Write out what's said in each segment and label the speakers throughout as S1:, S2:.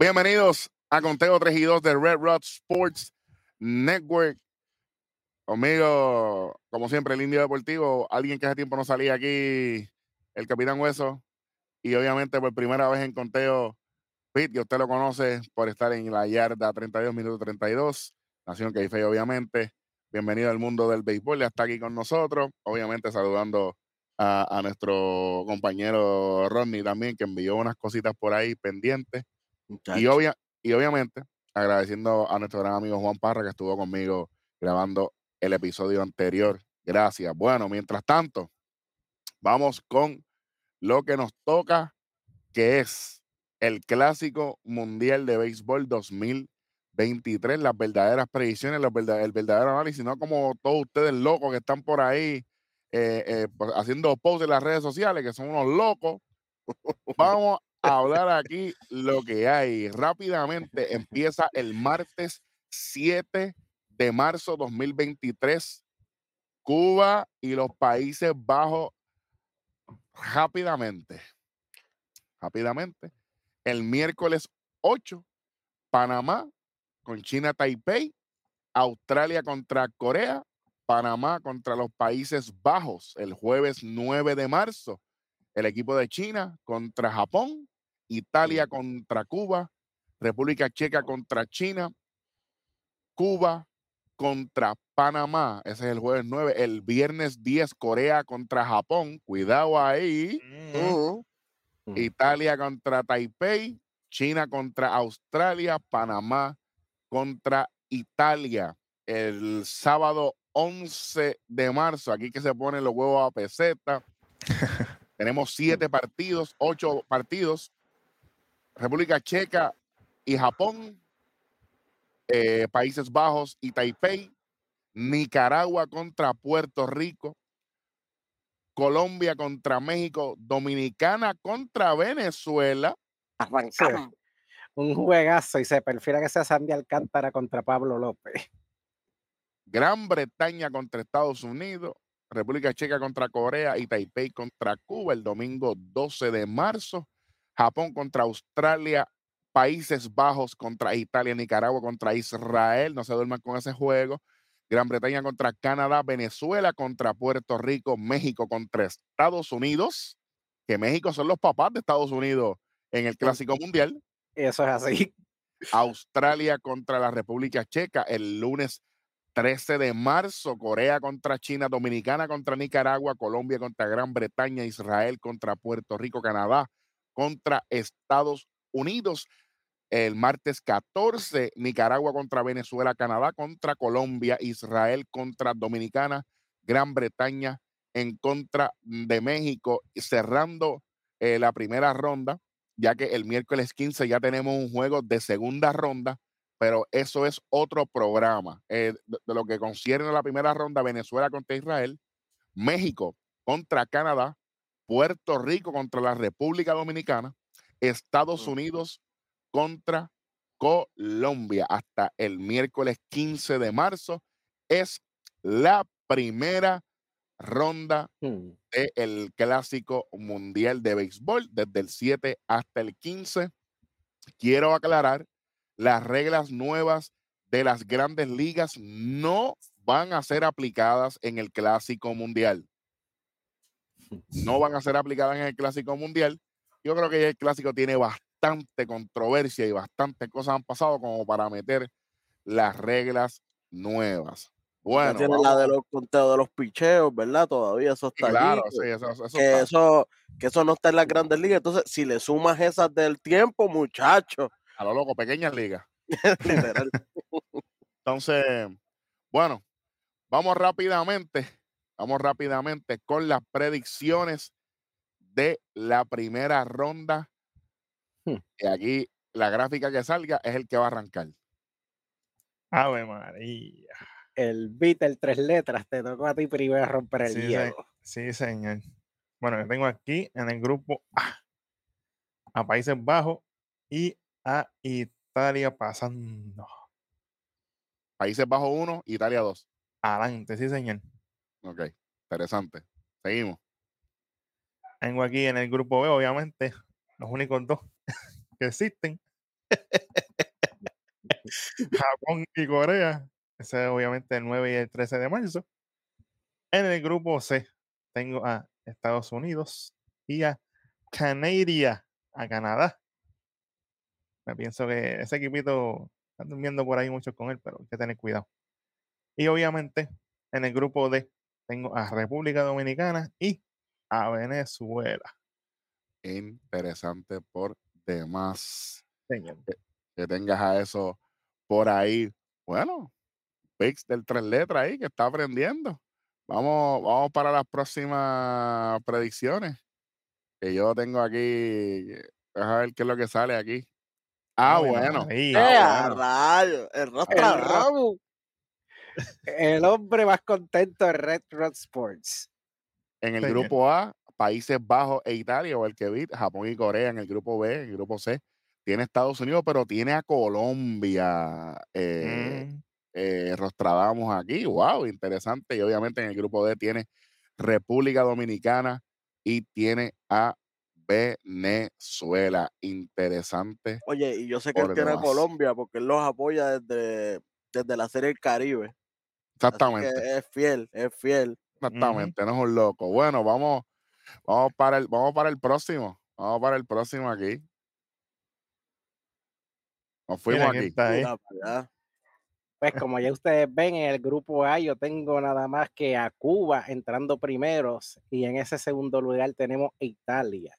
S1: Bienvenidos a Conteo 3 y 2 de Red Rod Sports Network. Conmigo, como siempre, el Indio Deportivo, alguien que hace tiempo no salía aquí, el Capitán Hueso. Y obviamente por primera vez en Conteo, Pete, que usted lo conoce por estar en la yarda 32 minutos 32. Nación Caife, obviamente. Bienvenido al mundo del béisbol, ya está aquí con nosotros. Obviamente saludando a, a nuestro compañero Rodney también, que envió unas cositas por ahí pendientes. Y, obvia, y obviamente agradeciendo a nuestro gran amigo Juan Parra que estuvo conmigo grabando el episodio anterior. Gracias. Bueno, mientras tanto, vamos con lo que nos toca, que es el Clásico Mundial de Béisbol 2023, las verdaderas predicciones, los verda- el verdadero análisis, no como todos ustedes locos que están por ahí eh, eh, pues, haciendo posts en las redes sociales, que son unos locos. Vamos hablar aquí lo que hay. Rápidamente empieza el martes 7 de marzo 2023. Cuba y los Países Bajos rápidamente. Rápidamente. El miércoles 8, Panamá con China Taipei, Australia contra Corea, Panamá contra los Países Bajos el jueves 9 de marzo, el equipo de China contra Japón, Italia contra Cuba, República Checa contra China, Cuba contra Panamá, ese es el jueves 9, el viernes 10 Corea contra Japón, cuidado ahí,
S2: Ujú.
S1: Italia contra Taipei, China contra Australia, Panamá contra Italia. El sábado 11 de marzo, aquí que se ponen los huevos a peseta. Tenemos siete partidos, ocho partidos. República Checa y Japón, eh, Países Bajos y Taipei, Nicaragua contra Puerto Rico, Colombia contra México, Dominicana contra Venezuela.
S2: Arrancamos.
S3: un juegazo y se prefiere que sea Sandy Alcántara contra Pablo López.
S1: Gran Bretaña contra Estados Unidos, República Checa contra Corea y Taipei contra Cuba el domingo 12 de marzo, Japón contra Australia, Países Bajos contra Italia, Nicaragua contra Israel, no se duerman con ese juego, Gran Bretaña contra Canadá, Venezuela contra Puerto Rico, México contra Estados Unidos, que México son los papás de Estados Unidos en el Clásico Mundial,
S3: Eso es así.
S1: Australia contra la República Checa el lunes 13 de marzo, Corea contra China, Dominicana contra Nicaragua, Colombia contra Gran Bretaña, Israel contra Puerto Rico, Canadá contra Estados Unidos. El martes 14, Nicaragua contra Venezuela, Canadá contra Colombia, Israel contra Dominicana, Gran Bretaña en contra de México, cerrando eh, la primera ronda, ya que el miércoles 15 ya tenemos un juego de segunda ronda, pero eso es otro programa. Eh, de lo que concierne a la primera ronda, Venezuela contra Israel, México contra Canadá, Puerto Rico contra la República Dominicana, Estados. Unidos contra Colombia hasta el miércoles 15 de marzo. Es la primera ronda
S3: Hmm.
S1: del Clásico Mundial de Béisbol desde el 7 hasta el 15. Quiero aclarar, las reglas nuevas de las grandes ligas no van a ser aplicadas en el Clásico Mundial. No van a ser aplicadas en el Clásico Mundial. Yo creo que el Clásico tiene bastante controversia y bastantes cosas han pasado como para meter las reglas nuevas. Bueno,
S2: tiene la de los conteos de los picheos, ¿verdad? Todavía eso está
S1: claro,
S2: allí.
S1: sí, eso, eso
S2: que
S1: está.
S2: eso, que eso no está en las grandes ligas. Entonces, si le sumas esas del tiempo, muchacho,
S1: A lo loco, pequeñas ligas.
S2: literal.
S1: Entonces, bueno, vamos rápidamente, vamos rápidamente con las predicciones de la primera ronda.
S3: Hmm.
S1: Y aquí la gráfica que salga es el que va a arrancar.
S4: Ave María.
S3: El beat, el tres letras, te tocó a ti primero romper el
S4: Sí, se-
S3: hielo.
S4: Sí, señor. Bueno, yo tengo aquí en el grupo A a Países Bajos y a Italia pasando.
S1: Países Bajos 1, Italia 2.
S4: Adelante, sí, señor.
S1: Ok, interesante. Seguimos.
S4: Tengo aquí en el grupo B, obviamente, los únicos dos que existen. Japón y Corea. Ese es obviamente el 9 y el 13 de marzo. En el grupo C tengo a Estados Unidos y a Canadá, a Canadá. Me pienso que ese equipito están durmiendo por ahí mucho con él, pero hay que tener cuidado. Y obviamente en el grupo D tengo a República Dominicana y a Venezuela.
S1: Interesante por demás
S4: Señor.
S1: que tengas a eso por ahí. Bueno, Pix del tres letras ahí que está aprendiendo. Vamos, vamos para las próximas predicciones. Que yo tengo aquí. Deja ver qué es lo que sale aquí. Ah, bueno.
S2: ¡Eh,
S4: María.
S2: a
S1: bueno.
S2: rayo! El
S3: El
S2: Nostradamus.
S3: El hombre más contento de Red Rod Sports.
S1: En el
S4: Señor.
S1: grupo A, Países Bajos e Italia, o el que vi, Japón y Corea en el grupo B, en el grupo C. Tiene Estados Unidos, pero tiene a Colombia. Eh,
S4: Mm,
S1: eh, Rostradamus aquí. Wow, interesante. Y obviamente en el grupo D tiene República Dominicana y tiene a Venezuela. Interesante.
S2: Oye, y yo sé que él tiene a. Colombia porque él los apoya desde, desde la serie El Caribe.
S1: Exactamente,
S2: es fiel, es fiel.
S1: exactamente. No es un loco. Bueno, vamos, vamos para el, vamos para el próximo. Vamos para el próximo aquí. Nos fuimos
S4: mira
S1: aquí.
S4: está
S2: allá.
S3: Pues como ya ustedes ven en el grupo A, yo tengo nada más que a Cuba entrando primeros y en ese segundo lugar tenemos a Italia.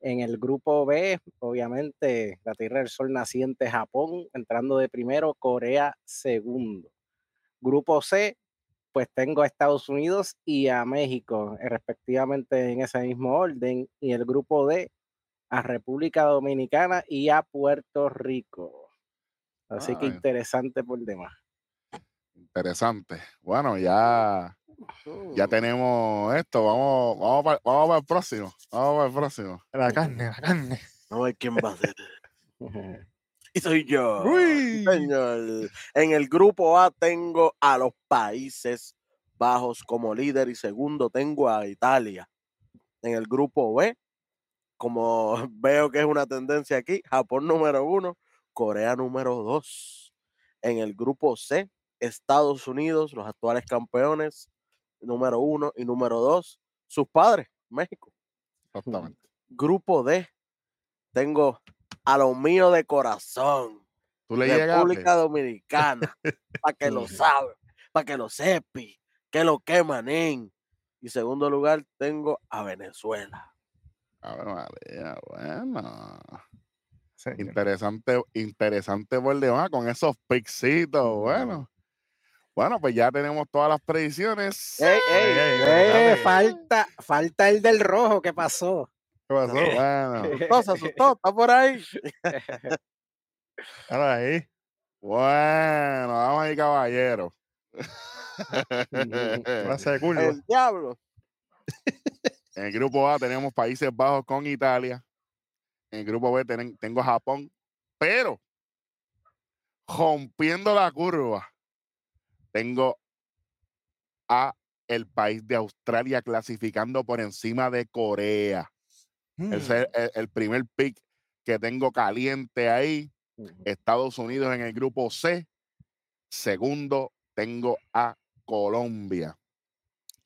S3: En el grupo B, obviamente, la Tierra del Sol naciente Japón entrando de primero, Corea segundo. Grupo C, pues tengo a Estados Unidos y a México, eh, respectivamente en ese mismo orden. Y el grupo D, a República Dominicana y a Puerto Rico. Así que interesante por demás.
S1: Interesante. Bueno, ya, ya tenemos esto. Vamos, vamos, para, vamos para el próximo. Vamos para el próximo.
S4: La carne, la carne.
S2: Vamos a ver quién va a ser. Y soy yo.
S4: Uy.
S2: señor. En el grupo A tengo a los Países Bajos como líder y segundo tengo a Italia. En el grupo B, como veo que es una tendencia aquí, Japón número uno, Corea número dos. En el grupo C, Estados Unidos, los actuales campeones, número uno y número dos, sus padres, México.
S1: Exactamente.
S2: Grupo D, tengo a lo mío de corazón.
S1: Tú le llegaste.
S2: República Dominicana, para que lo sabe, para que lo sepi, que lo queman en. Y segundo lugar tengo a Venezuela.
S1: A ver, María, bueno.
S4: Señor.
S1: Interesante, interesante por demás con esos pixitos. Bueno. Bueno, pues ya tenemos todas las predicciones.
S2: ¡Ey, ey!
S4: Ey, ey, dale.
S3: falta, falta el del rojo, ¿qué pasó?
S4: ¿Qué pasó?
S1: Bueno,
S2: No, se asustó, está por ahí.
S4: Ahora ahí.
S1: bueno.
S4: Clase de curva.
S2: El diablo.
S1: En el grupo A tenemos Países Bajos con Italia. En el grupo B tengo Japón, pero rompiendo la curva, tengo a el país de Australia clasificando por encima de Corea.
S4: Mm.
S1: Ese es el, el primer pick que tengo caliente ahí. Estados Unidos en el grupo C. Segundo, tengo a Colombia.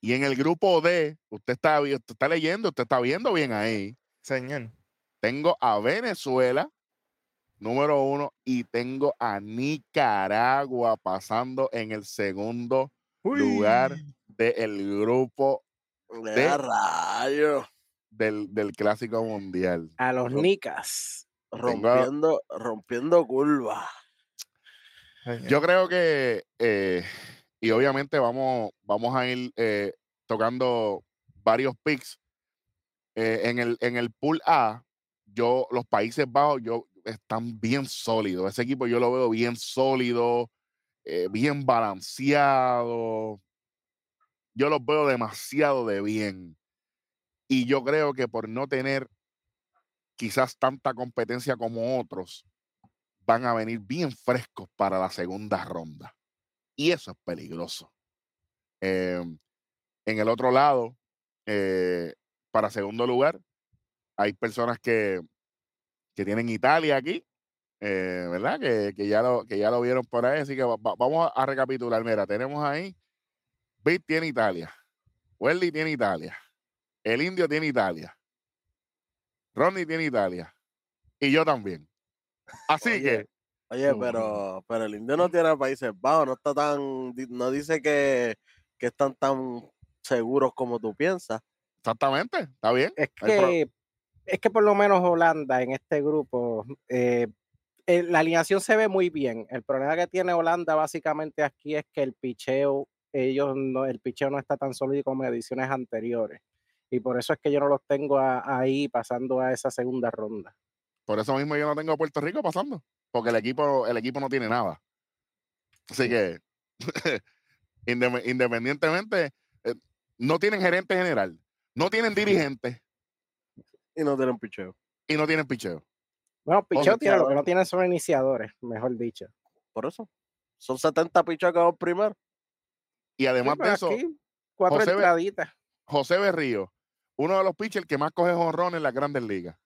S1: Y en el grupo D, usted está, usted está leyendo, usted está viendo bien ahí.
S4: Señor.
S1: Tengo a Venezuela, número uno, y tengo a Nicaragua pasando en el segundo lugar del grupo
S2: De
S1: De-
S2: rayo.
S1: Del, del Clásico Mundial.
S3: A los Nicas.
S1: Tengo
S2: Rompiendo, rompiendo curva.
S4: Señor.
S1: Yo creo que, eh, y obviamente vamos, vamos a ir eh, tocando varios picks. Eh, en, el, en el pool A, yo, los Países Bajos, yo están bien sólidos. Ese equipo yo lo veo bien sólido, eh, bien balanceado. Yo los veo demasiado de bien. Y yo creo que por no tener quizás tanta competencia como otros, van a venir bien frescos para la segunda ronda. Y eso es peligroso. Eh, en el otro lado, eh, para segundo lugar, hay personas que, que tienen Italia aquí eh, ¿verdad? Que, que ya lo, que ya lo vieron por ahí. Así que va- va- vamos a, a recapitular. Mira, tenemos ahí, Bit tiene Italia, Welly tiene Italia, el Indio tiene Italia, Ronnie tiene Italia y yo también. Así
S2: Oye,
S1: que,
S2: Oye, pero, pero el indio no tiene Países Bajos, no está tan, no dice que, que están tan seguros como tú piensas.
S1: exactamente, está bien.
S3: Es que, es que por lo menos Holanda en este grupo, eh, eh, la alineación se ve muy bien. El problema que tiene Holanda básicamente aquí es que el picheo, ellos no, el picheo no está tan sólido como en ediciones anteriores. Y por eso es que yo no los tengo a- ahí pasando a esa segunda ronda.
S1: Por eso mismo yo no tengo a Puerto Rico pasando, porque el equipo, el equipo no tiene nada. Así que, independientemente, eh, no tienen gerente general, no tienen dirigente
S2: Y no tienen picheo.
S1: y no tienen picheo.
S3: Bueno, picheo tiene, lo que no tienen son iniciadores, mejor dicho.
S2: Por eso. Son 70 picheos que van primero.
S1: Y además de eso,
S3: aquí, cuatro
S1: José. José Berrío, uno de los pitchers que más coge jonrón en las grandes ligas.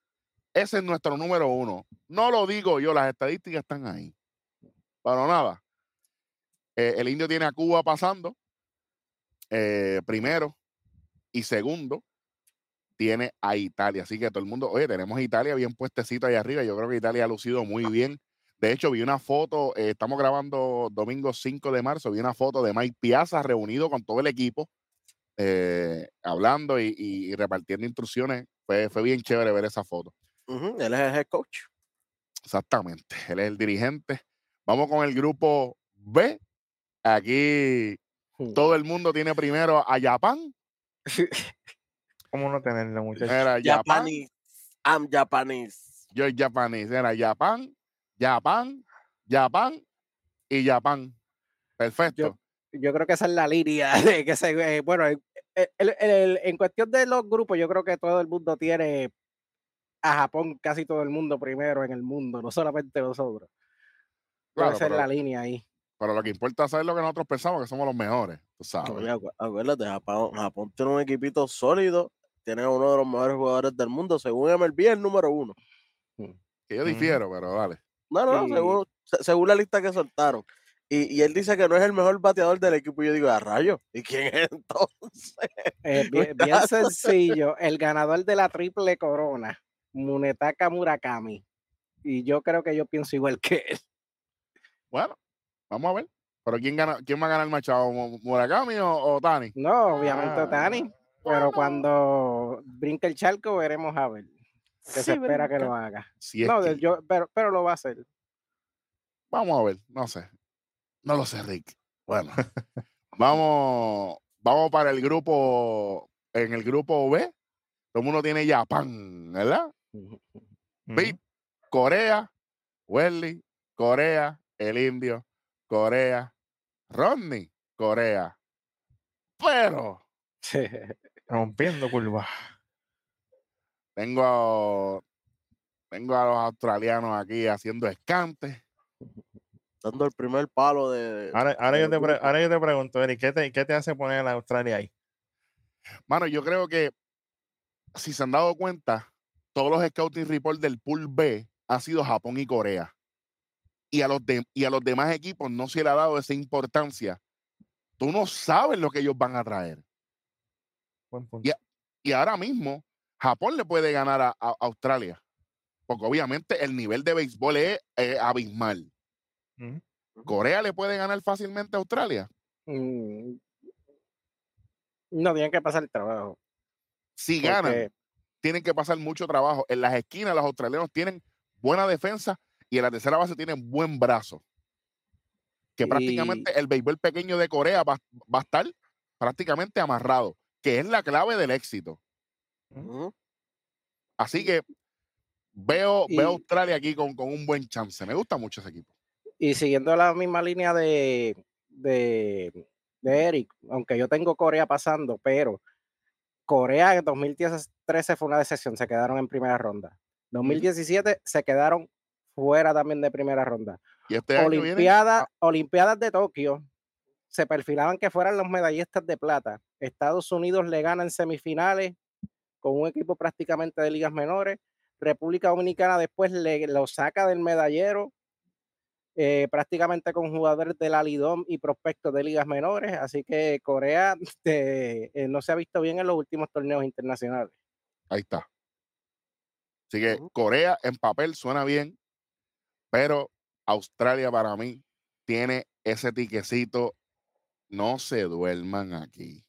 S1: Ese es nuestro número uno. No lo digo yo, las estadísticas están ahí. Pero nada. eh, el indio tiene a Cuba pasando. eh, primero. Y segundo, tiene a Italia. Así que todo el mundo, oye, tenemos a Italia bien puestecito ahí arriba. Yo creo que Italia ha lucido muy bien. De hecho, vi una foto, eh, estamos grabando domingo 5 de marzo, vi una foto de Mike Piazza reunido con todo el equipo eh, hablando y, repartiendo instrucciones. Fue, fue bien chévere ver esa foto.
S2: Él es el head coach.
S1: Exactamente. Él es el dirigente. Vamos con el grupo B. Aquí todo el mundo tiene primero a Japón.
S4: ¿Cómo no tenerlo, muchachos?
S1: Era.
S2: Japanese. I'm Japanese.
S1: Yo el japonés. Era Japón, Japón, Japón y Japón. Perfecto.
S3: yo creo que esa es la línea de que se eh, bueno el- el- el- en cuestión de los grupos yo creo que todo el mundo tiene a Japón casi todo el mundo primero en el mundo no solamente nosotros Pero
S1: Claro,
S3: esa es la línea ahí
S1: pero lo que importa es saber lo que nosotros pensamos que somos los mejores. Tú sabes.
S2: Oye, acu- acuérdate, Japón, Japón tiene un equipito sólido. Tiene uno de los mejores jugadores del mundo. Según MLB, el número uno.
S1: Que yo
S4: Ujú.
S1: difiero, pero dale.
S2: No, no,
S3: Sí.
S2: según, se- según la lista que soltaron. Y, y él dice que no es el mejor bateador del equipo. Y yo digo, a rayo. ¿Y quién es entonces?
S3: Eh, bien, bien sencillo el ganador de la triple corona Munetaka Murakami y yo creo que yo pienso igual que él
S1: Bueno, vamos a ver. Pero ¿quién, gana, quién va a ganar Machado? ¿Mu- ¿Murakami o, o Tani?
S3: no obviamente
S1: Ah,
S3: Tani pero cuando brinque el charco veremos a ver que se espera que lo haga
S1: Si
S3: no,
S1: que-
S3: yo, pero, pero lo va a hacer.
S1: Vamos a ver, no sé. No lo sé, Rick. Bueno, vamos, vamos para el grupo, en el grupo B. Todo el mundo tiene Japón, ¿verdad? Corea, Welly, Corea, el indio, Corea, Rodney, Corea. Pero
S4: Rompiendo curvas.
S1: tengo a, tengo a los australianos aquí haciendo escantes.
S2: Dando el primer palo de.
S4: Ahora, ahora, yo te pre- ahora yo te pregunto, Eric, ¿qué te, qué te hace poner a la Australia ahí?
S1: Mano, yo creo que si se han dado cuenta, todos los scouting reports del Pool B han sido Japón y Corea. Y a los, de- y a los demás equipos no se le ha dado esa importancia. Tú no sabes lo que ellos van a traer.
S4: Buen punto.
S1: Ya. Y ahora mismo, Japón le puede ganar a, a Australia. Porque obviamente el nivel de béisbol es abismal. Corea le puede ganar fácilmente a Australia.
S3: Mm, No tienen que pasar el trabajo.
S1: Si ganan, tienen que pasar mucho trabajo. En las esquinas, los australianos tienen buena defensa y en la tercera base tienen buen brazo. Que
S3: Y-
S1: prácticamente el béisbol pequeño de Corea va, va a estar prácticamente amarrado, que es la clave del éxito. Así que veo, veo a Australia aquí con, con un buen chance. Me gusta mucho ese equipo.
S3: Y siguiendo la misma línea de, de, de Eric, aunque yo tengo Corea pasando, pero Corea en 2013 fue una decepción, se quedaron en primera ronda. 2017 se quedaron fuera también de primera ronda.
S1: Y este viene.
S3: Olimpiadas, Olimpiadas de Tokio se perfilaban que fueran los medallistas de plata. Estados Unidos le gana en semifinales con un equipo prácticamente de ligas menores. República Dominicana después le, lo saca del medallero eh, prácticamente con jugadores de la Lidom y prospectos de ligas menores, así que Corea eh, no se ha visto bien en los últimos torneos internacionales.
S1: Ahí está. Así que Corea en papel suena bien, pero Australia para mí tiene ese tiquecito. No se duerman aquí.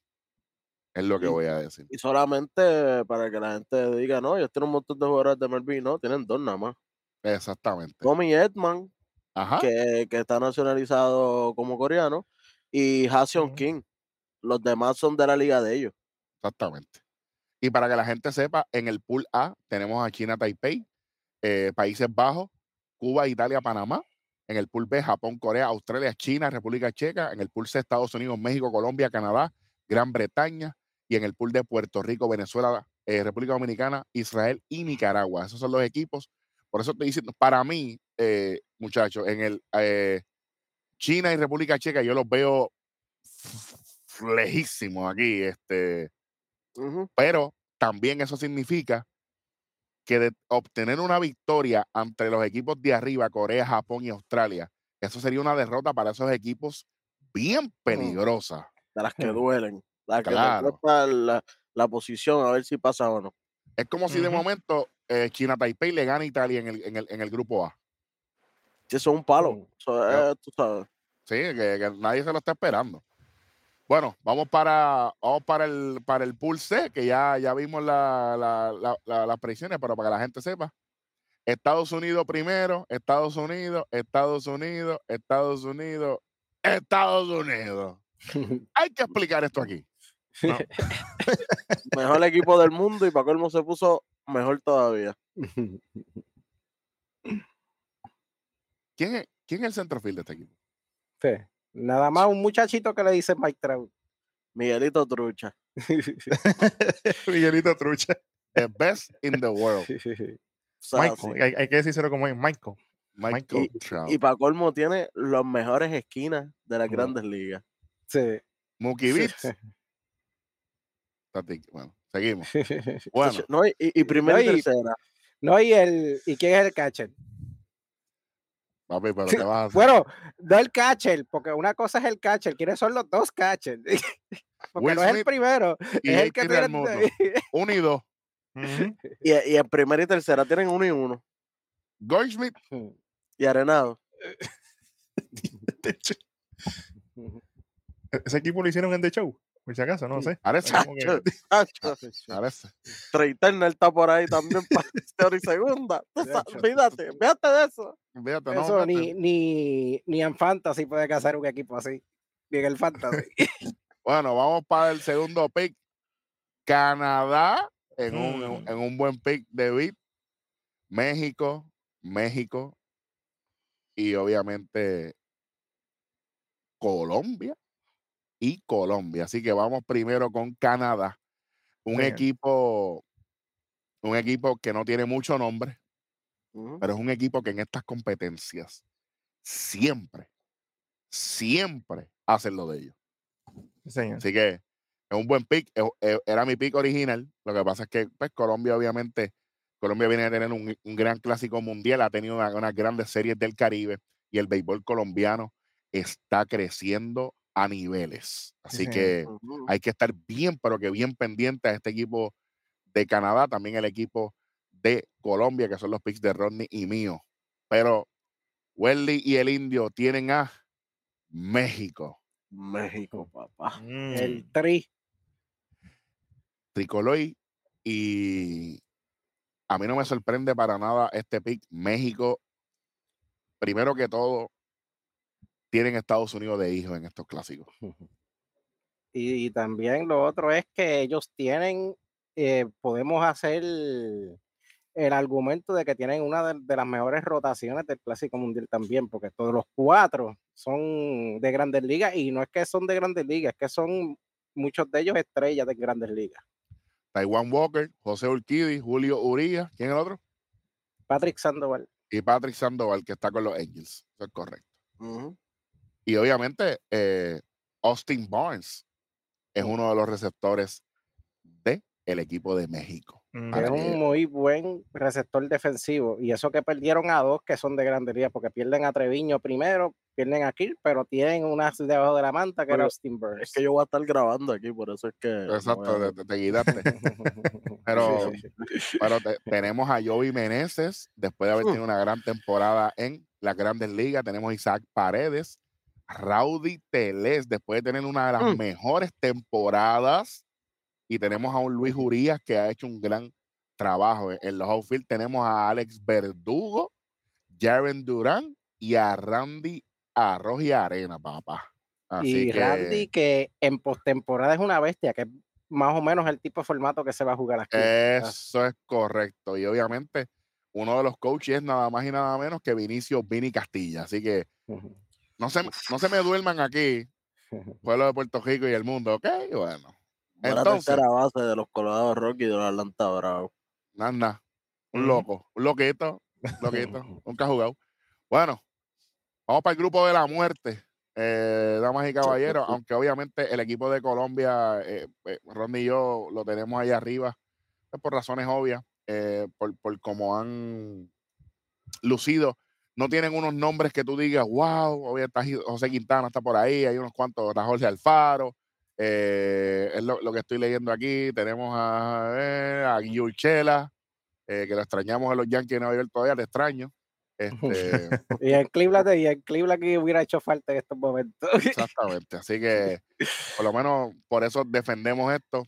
S1: Es lo que
S2: Y-
S1: voy a decir.
S2: Y solamente para que la gente diga, no, ellos tienen un montón de jugadores de Melvin, no, tienen dos nada más.
S1: Exactamente.
S2: Tommy Edman,
S1: Ajá.
S2: que, que está nacionalizado como coreano, y Haseon. King. Los demás son de la liga de ellos.
S1: Exactamente. Y para que la gente sepa, en el pool A tenemos a China, Taipei, eh, Países Bajos, Cuba, Italia, Panamá. En el pool B, Japón, Corea, Australia, China, República Checa. En el pool C, Estados Unidos, México, Colombia, Canadá, Gran Bretaña. Y en el pool de Puerto Rico, Venezuela, eh, República Dominicana, Israel y Nicaragua. Esos son los equipos. Por eso estoy diciendo, para mí, eh, muchachos, en el eh, China y República Checa, yo los veo lejísimos aquí. Este, pero también eso significa que de obtener una victoria ante los equipos de arriba, Corea, Japón y Australia, eso sería una derrota para esos equipos bien peligrosa.
S2: De las que
S3: Hmm.
S2: duelen. Las que
S1: Claro.
S2: cuesta la, la posición a ver si pasa o no.
S1: Es como si de momento eh, China Taipei le gana a Italia en el, en el, en el grupo A.
S2: Eso es un palo.
S3: Mm.
S2: Eso es, tú sabes.
S1: Sí, que, que nadie se lo está esperando. Bueno, vamos para, vamos para el para el pool C, que ya, ya vimos la, la- la- la- las predicciones, pero para que la gente sepa. Estados Unidos primero, Estados Unidos, Estados Unidos, Estados Unidos, Estados Unidos. Hay que explicar esto aquí.
S4: No.
S2: Mejor equipo del mundo y para colmo se puso mejor todavía.
S1: ¿Quién es, quién es el centrofield de este equipo?
S3: Sí. Nada más un muchachito que le dice Mike Trout.
S2: Miguelito Trucha.
S4: Miguelito Trucha.
S1: The best in the world.
S4: Michael,
S2: sí.
S4: hay, hay que decírselo como es, Michael.
S1: Michael
S2: Y,
S1: Trout.
S2: y para colmo tiene las mejores esquinas de las grandes ligas.
S3: Sí.
S1: Mookie Betts. Tati- Bueno, seguimos. Bueno,
S2: No, y, y primera y
S3: No, y-
S2: tercera.
S3: No, y el ¿y quién es el catcher?
S1: Papi, pero ¿qué vas a hacer?
S3: Bueno, no el catcher, porque una cosa es el catcher, ¿quiénes son los dos catchers? Porque
S1: Will
S3: no es el primero,
S1: y
S3: es el que tiene.
S1: Uno y dos.
S4: Ujú.
S2: Y, y en primera y tercera tienen uno y uno.
S1: Goldschmidt,
S2: Y Arenado.
S4: Ese equipo lo hicieron en The Show, por si acaso, no sé.
S1: parece,
S2: Turner está por ahí también para tercera y segunda. Olvídate, fíjate de eso.
S1: Fíjate, no,
S3: Eso ni, ni, ni en Fantasy puede casar un equipo así. Ni en el Fantasy.
S1: Bueno, vamos para el segundo pick. Canadá en, un,
S4: Mm.
S1: en un buen pick de beat. México, México y obviamente Colombia y Colombia. Así que vamos primero con Canadá. Un equipo, un equipo que no tiene mucho nombre, pero es un equipo que en estas competencias siempre, siempre hacen lo de ellos.
S4: Sí, señor.
S1: Así que es un buen pick. eh, Era mi pick original. Lo que pasa es que pues, Colombia, obviamente, Colombia viene a tener un, un gran clásico mundial, ha tenido una- unas grandes series del Caribe y el béisbol colombiano está creciendo a niveles. Así que hay que estar bien, pero que bien pendiente a este equipo de Canadá, también el equipo de Colombia, que son los picks de Rodney y mío. Pero Welly y el Indio tienen a México.
S2: México, papá.
S4: Mm.
S3: el Tri.
S1: tricolor y a mí no me sorprende para nada este pick. México, primero que todo, tienen Estados Unidos de hijos en estos clásicos.
S3: Y, y también lo otro es que ellos tienen, eh, podemos hacer el argumento de que tienen una de, de las mejores rotaciones del Clásico Mundial también, porque todos los cuatro son de grandes ligas y no es que son de grandes ligas, es que son muchos de ellos estrellas de grandes ligas.
S1: Taiwan Walker, José Urquidi, Julio Uría, ¿quién es el otro?
S3: Patrick Sandoval.
S1: Y Patrick Sandoval, que está con los Angels. Eso es correcto.
S2: Ujú.
S1: Y obviamente, eh, Austin Barnes es
S3: Mm.
S1: uno de los receptores del el equipo de México.
S4: Mm,
S3: Es un muy buen receptor defensivo. Y eso que perdieron a dos que son de grandería, porque pierden a Treviño primero, pierden a Kill, pero tienen una debajo de la manta que era Austin Burns.
S2: Es que yo voy a estar grabando aquí, por eso es que. no voy a
S1: Exacto, te, te guidaste. Pero,
S3: Sí, sí,
S1: pero te- tenemos a Joey Meneses, después de haber
S2: Mm.
S1: tenido una gran temporada en las grandes ligas. Tenemos a Isaac Paredes, Rowdy Teles, después de tener una de las
S2: Mm.
S1: mejores temporadas. Y tenemos a un Luis Urías que ha hecho un gran trabajo. En- En los outfield tenemos a Alex Verdugo, Jaren Durán y a Randy Arroz y Arena, papá. Así
S3: y
S1: que,
S3: Randy, que en postemporada es una bestia, que es más o menos el tipo de formato que se va a jugar aquí.
S1: Eso es correcto. Y obviamente, uno de los coaches es nada más y nada menos que Vinicio Vini Castilla. Así que. No se, no se me duerman aquí, pueblo de Puerto Rico y el mundo, ¿ok? Bueno, entonces,
S2: tercera base de los Colorado Rockies y de los Atlanta Bravos.
S1: nada, un
S4: Ujú.
S1: loco, un loquito, loquito, nunca ha jugado. Bueno, vamos para el grupo de la muerte, eh, damas y caballeros, aunque obviamente el equipo de Colombia, eh, eh, Ronnie y yo lo tenemos ahí arriba, pues, por razones obvias, eh, por, por cómo han lucido. No tienen unos nombres que tú digas, wow, hoy está José Quintana, está por ahí, hay unos cuantos, está Jorge Alfaro, eh, es lo, lo que estoy leyendo aquí. Tenemos a, eh, a eh, que lo extrañamos en los Yankees de Nueva York todavía, te extraño. Este,
S3: Y en Cleveland, y en Cleveland que hubiera hecho falta en estos momentos.
S1: exactamente. Así que, por lo menos, por eso defendemos esto.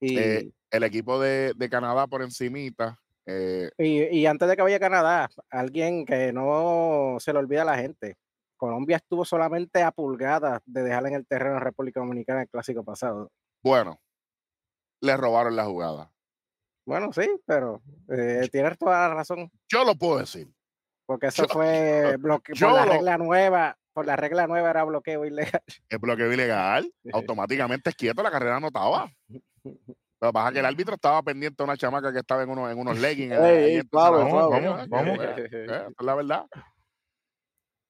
S3: Y,
S1: Eh, el equipo de, de Canadá por encimita. Eh,
S3: y, y antes de que vaya a Canadá, alguien que no se le olvida a la gente. Colombia estuvo solamente a pulgadas de dejar en el terreno a República Dominicana el clásico pasado.
S1: bueno, le robaron la jugada.
S3: Bueno, sí, pero eh, tienes toda la razón,
S1: Yo lo puedo decir.
S3: porque eso
S1: Yo-
S3: fue bloque
S1: yo
S3: por la
S1: lo-
S3: regla nueva, por la regla nueva era bloqueo ilegal.
S1: El bloqueo ilegal, automáticamente es quieto, la carrera no estaba. Lo que pasa es que el árbitro estaba pendiente de una chamaca que estaba en unos, en unos leggings.
S2: Ey,
S1: ahí,
S2: ey,
S1: entonces
S2: suave,
S1: la-
S2: suave.
S1: eh,
S4: Vamos, vamos.
S1: eh, eh, la verdad.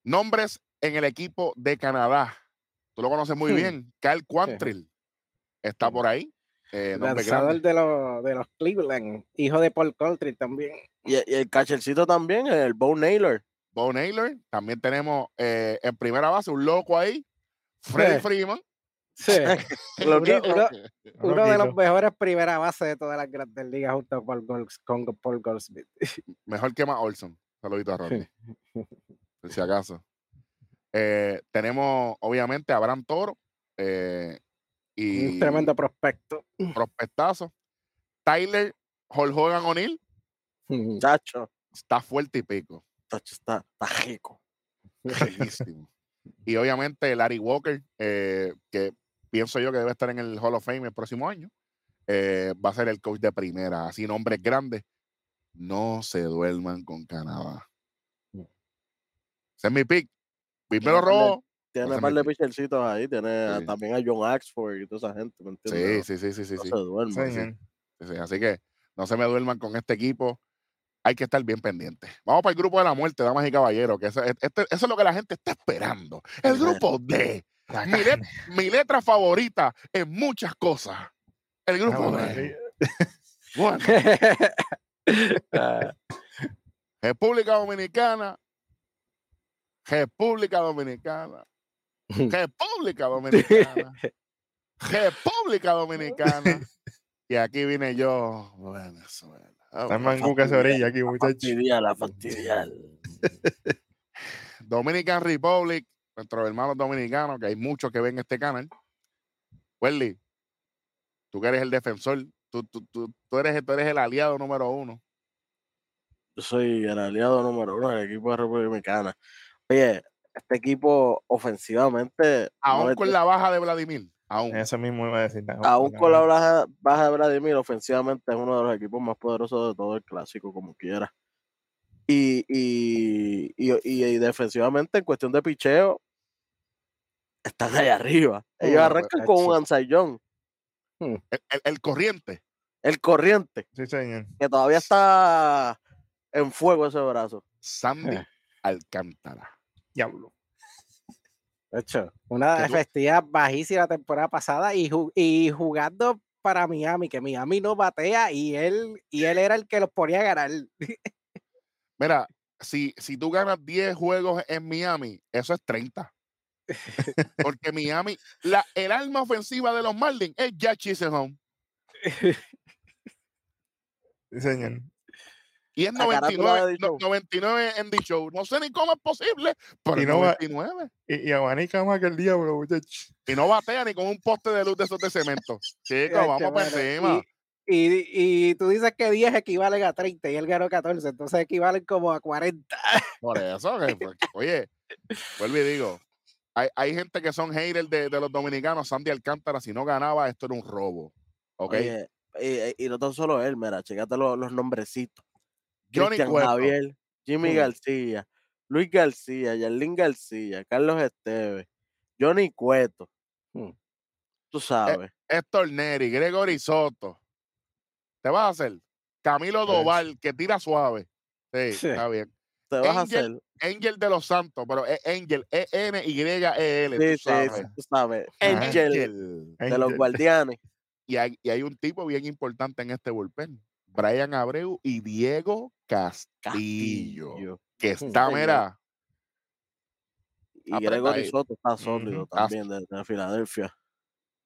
S1: Nombres en el equipo de Canadá. Tú lo conoces muy
S3: Hmm.
S1: bien. Cal Quantrill está
S3: Hmm.
S1: por ahí. Eh,
S3: Lanzador de los, de los Cleveland, hijo de Paul Country también.
S2: Y, y el catchercito también, el Bo Naylor.
S1: Bo Naylor. También tenemos eh, en primera base un loco ahí. Freddy
S3: Sí.
S1: Freeman.
S3: Sí,
S2: Loquito.
S3: uno- uno de los mejores primeras bases de todas las grandes ligas junto con, Gold- con Paul Goldsmith.
S1: Mejor que más Olson. Saludito a Rodney. si acaso. Eh, tenemos, obviamente, a Abraham Toro. eh, y
S3: Un tremendo prospecto.
S1: prospectazo. Tyler Hulk Hogan O'Neill
S2: Chacho,
S1: está fuerte y pico.
S2: chacho, está, está rico.
S1: Riquísimo. y obviamente Larry Walker, eh, que pienso yo que debe estar en el Hall of Fame el próximo año, eh, va a ser el coach de primera. Así, nombres grandes. No se duerman con Canadá. Ese es mi pick.
S2: De-
S1: robo.
S2: Tiene un par de
S1: mi
S2: pitchercitos ahí. Tiene
S1: Sí.
S2: también a John Axford y toda esa gente, ¿me
S1: Sí,
S2: entiendes?
S1: sí, sí, sí, sí,
S2: No
S1: sí.
S2: se duerman.
S1: Sí, sí, Así que no se me duerman con este equipo. Hay que estar bien pendientes. Vamos para el grupo de la muerte, damas y caballeros, que eso, es- este- eso es lo que la gente está esperando. El grupo D. Mi, let- mi letra favorita en muchas cosas. El grupo
S4: Ave
S1: D.
S4: María.
S1: Bueno,
S3: Ah,
S1: República Dominicana. República Dominicana. República Dominicana. República Dominicana. Y aquí vine yo, Venezuela. Ah,
S4: Está manguca esa orilla aquí, muchacho.
S2: Fastidial, la fastidial.
S1: Dominican Republic, nuestros hermanos dominicanos, que hay muchos que ven este canal. Welly, tú que eres el defensor, tú, tú, tú, tú eres, tú eres el aliado número uno.
S2: Yo soy el aliado número uno del equipo de República Dominicana. Oye, este equipo ofensivamente,
S1: Aún con la baja de Vladimir. Aún.
S4: Eso mismo iba a decir.
S2: aún con la baja, baja de Vladimir, ofensivamente es uno de los equipos más poderosos de todo el clásico, como quiera. Y, y, y, y- y defensivamente, en cuestión de picheo, están ahí arriba. Ellos
S3: Mm,
S2: arrancan con un. Ansai Young,
S1: El, el- el corriente.
S2: el corriente,
S4: Sí, señor.
S2: que todavía está en fuego ese brazo.
S1: Sandy
S3: Eh.
S1: Alcántara.
S4: Diablo.
S3: de hecho, una efectividad bajísima la temporada pasada y, ju- y jugando para Miami, que Miami no batea y él, y él era el que los ponía a ganar.
S1: Mira, si, si tú ganas 10 juegos en Miami, eso es 30. Porque Miami, la, el alma ofensiva de los Marlins es Jack Home.
S4: Sí, señor.
S1: Y es
S2: La carátula
S1: 99,
S2: de
S1: no-
S2: D-Show.
S1: 99 en Show. No sé ni cómo es posible, pero
S4: Y no va-
S1: 99.
S4: Y, y abanica más que el diablo, muchachos.
S1: Y no batea ni con un poste de luz de esos de cemento. Chicos, vamos para encima.
S3: Y, y, y tú dices que 10 equivalen a 30 y él ganó 14, entonces equivalen como a 40.
S1: Por eso, pues, oye, vuelvo y digo, hay, hay gente que son haters de, de los dominicanos. Sandy Alcántara, si no ganaba, esto era un robo. ¿Ok?
S2: Oye, eh, y no tan solo él, mira, checate los, los nombrecitos.
S1: Johnny.
S2: Javier, Jimmy
S1: Mm.
S2: García, Luis García, Yarlín García, Carlos Esteves, Johnny Cueto.
S3: Mm.
S2: Tú sabes.
S1: Héctor Neri, Gregory Soto. ¿Te vas a hacer? Camilo
S4: Pues.
S1: Doval, que tira suave. Sí,
S3: Sí.
S1: está bien.
S2: Te vas a
S1: Angel,
S2: hacer.
S1: Angel de los Santos, pero es Angel, E E-N-Y-E-L.
S2: Sí,
S1: tú
S2: sí,
S1: sabes.
S2: sí, tú sabes. Angel
S1: Angel.
S2: de los guardianes.
S1: Y hay, y hay un tipo bien importante en este bullpen. Brian Abreu y Diego Castillo.
S2: Castillo.
S1: Que está, mira,
S2: Y Gregory. Soto está sólido también de, de Filadelfia.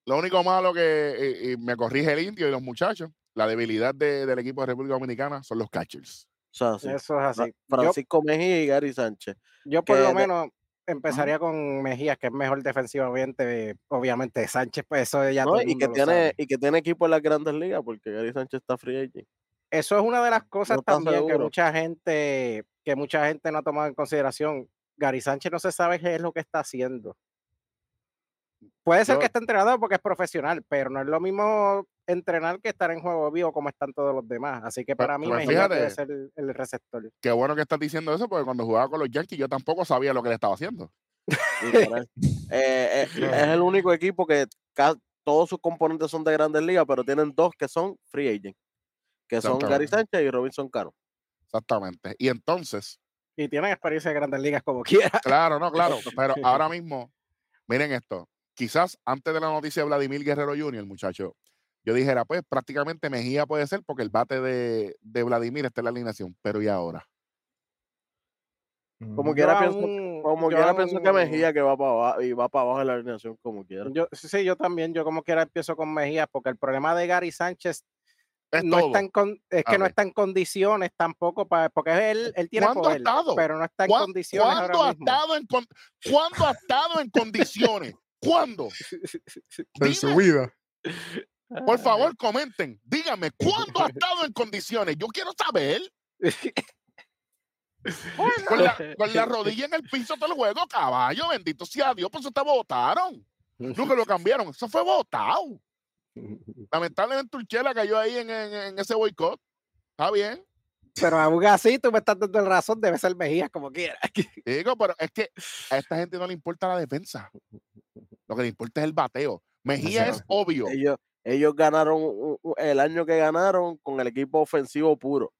S1: Lo único malo que y- y me corrige el indio y los muchachos, la debilidad de- del equipo de República Dominicana son los catchers.
S2: O sea, sí.
S3: Eso es así. Yo,
S2: Francisco Mejía y Gary Sánchez.
S3: yo por lo menos empezaría con Mejías, que es mejor defensivamente. Obviamente, Sánchez, pues eso ya
S2: ¿no?
S3: todo
S2: Y que tiene,
S3: sabe.
S2: y que tiene equipo en las grandes ligas, porque Gary Sánchez está free agent.
S3: Eso es una de las cosas también que mucha gente, que mucha gente no ha tomado en consideración. Gary Sánchez no se sabe qué es lo que está haciendo. Puede ser
S1: Yo-
S3: que esté entrenado porque es profesional, pero no es lo mismo entrenar que estar en juego vivo como están todos los demás. Así que para mí Mejía debe ser el, el receptor.
S1: Qué bueno que estás diciendo eso, porque cuando jugaba con los Yankees yo tampoco sabía lo que le estaba haciendo.
S2: Eh, eh, es el único equipo que todos sus componentes son de grandes ligas, pero tienen dos que son free agent, que son Gary. Sánchez y Robinson Cano.
S1: Exactamente. Y entonces,
S3: Y tienen experiencia en grandes ligas como quiera.
S1: claro, no, claro, pero ahora mismo, miren esto. Quizás antes de la noticia de Vladimir Guerrero Jr., muchacho, yo dijera, pues prácticamente Mejía puede ser porque el bate de, de Vladimir está en la alineación, pero ¿y ahora?
S2: Como
S4: Ujú.
S2: quiera pienso, como
S3: yo
S2: quiera pienso que Mejía que va para abajo y va para abajo en la alineación como quiera.
S3: Yo, sí, yo también, yo como quiera empiezo con Mejía, porque el problema de Gary Sánchez
S1: Es
S3: no está en con- es que no está en condiciones tampoco para, porque él, él tiene
S1: ¿Cuándo ha
S3: poder,
S1: estado?
S3: pero no está en
S1: ¿Cuán-
S3: condiciones
S1: ¿Cuándo
S3: ahora
S1: ha
S3: mismo.
S1: estado en con- ¿Cuándo ha estado en condiciones? ¿Cuándo?
S4: En su vida.
S1: Por favor, comenten. Díganme, ¿cuándo ha estado en condiciones? Yo quiero saber. Con la, con la rodilla en el piso todo el juego, caballo, bendito sea Dios, pues eso te votaron. Nunca lo cambiaron, eso fue votado. Lamentablemente Urchela cayó ahí en, en- en ese boicot. Está bien.
S3: Pero aún así, tú me estás dando razón, debe ser Mejía como quiera.
S1: Digo, pero es que a esta gente no le importa la defensa. Lo que le importa es el bateo. Mejía es obvio.
S2: Ellos, ellos ganaron el año que ganaron con el equipo ofensivo puro.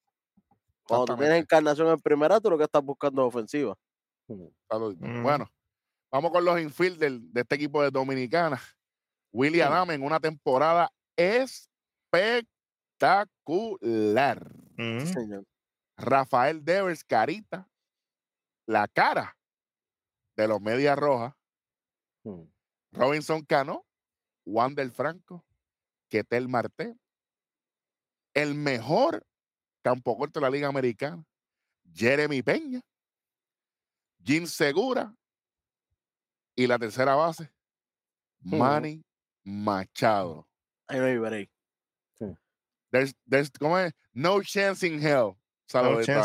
S2: Cuando tú tienes encarnación en primera, tú lo que estás buscando es ofensiva.
S4: Ujú.
S1: Bueno, vamos con los infielders de este equipo de Dominicana. Willy
S3: Mm.
S1: Adame en una temporada espectacular.
S2: Sí, señor.
S1: Rafael Devers, carita, la cara de los Medias Rojas. Robinson Cano, Wander Franco, Ketel Marte, el mejor campo corto de la Liga Americana, Jeremy Peña, Jim Segura y la tercera base. Manny Machado.
S2: Ahí no hay break.
S1: There's, there's, ¿cómo es? No chance in hell.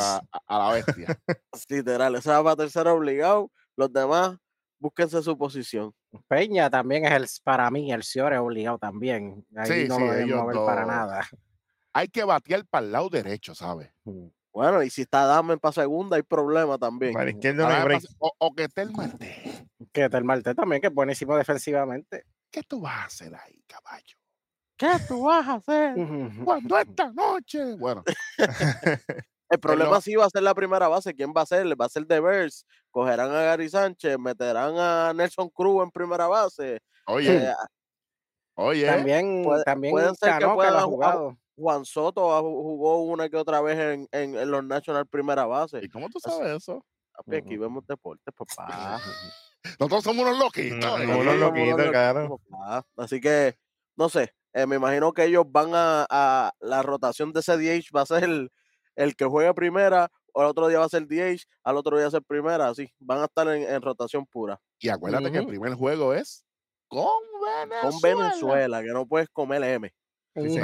S1: A- a la bestia.
S2: Literal, esa va a tercera obligado. Los demás, búsquense su posición.
S3: Peña también es el, para mí, el Ciore obligado también. Ahí
S1: Sí,
S3: no
S1: sí,
S3: lo deben mover para nada.
S1: Hay que batear para el lado derecho, ¿sabes?
S2: Bueno, y si está Damen para segunda, hay problema también.
S4: Para izquierda no hay
S1: O, o Ketel Marte.
S3: Que el Marte también, que es buenísimo defensivamente.
S1: ¿Qué tú vas a hacer ahí, caballo?
S2: ¿Qué tú vas a hacer?
S1: Cuando esta noche. Bueno,
S2: El problema
S1: lo-
S2: sí va a ser la primera base. ¿Quién va a ser? Va a ser Devers. Cogerán a Gary Sánchez, meterán a Nelson Cruz en primera base.
S1: oye,
S2: Eh,
S1: Oye,
S3: También,
S2: puede-
S3: también
S2: puede ser que
S3: Cano, que
S2: pueda
S3: lo ha
S2: ju-
S3: jugado.
S2: Juan Soto jugó una que otra vez en, en, en los National Primera Base.
S1: ¿y cómo tú sabes eso?
S2: Papi, aquí vemos deporte, papá.
S1: Nosotros somos unos loquitos.
S4: No, no, unos
S2: Somos
S4: loquitos,
S2: unos
S4: claro.
S2: Así que, no sé, eh, me imagino que ellos van a, a la rotación de ese DH, va a ser el, que juegue primera, o el otro día va a ser DH, al otro día va a ser primera, así, van a estar en, en rotación pura.
S1: Y acuérdate que el primer juego es con Venezuela.
S2: Con Venezuela, que no puedes comer M.
S3: Un
S4: sí.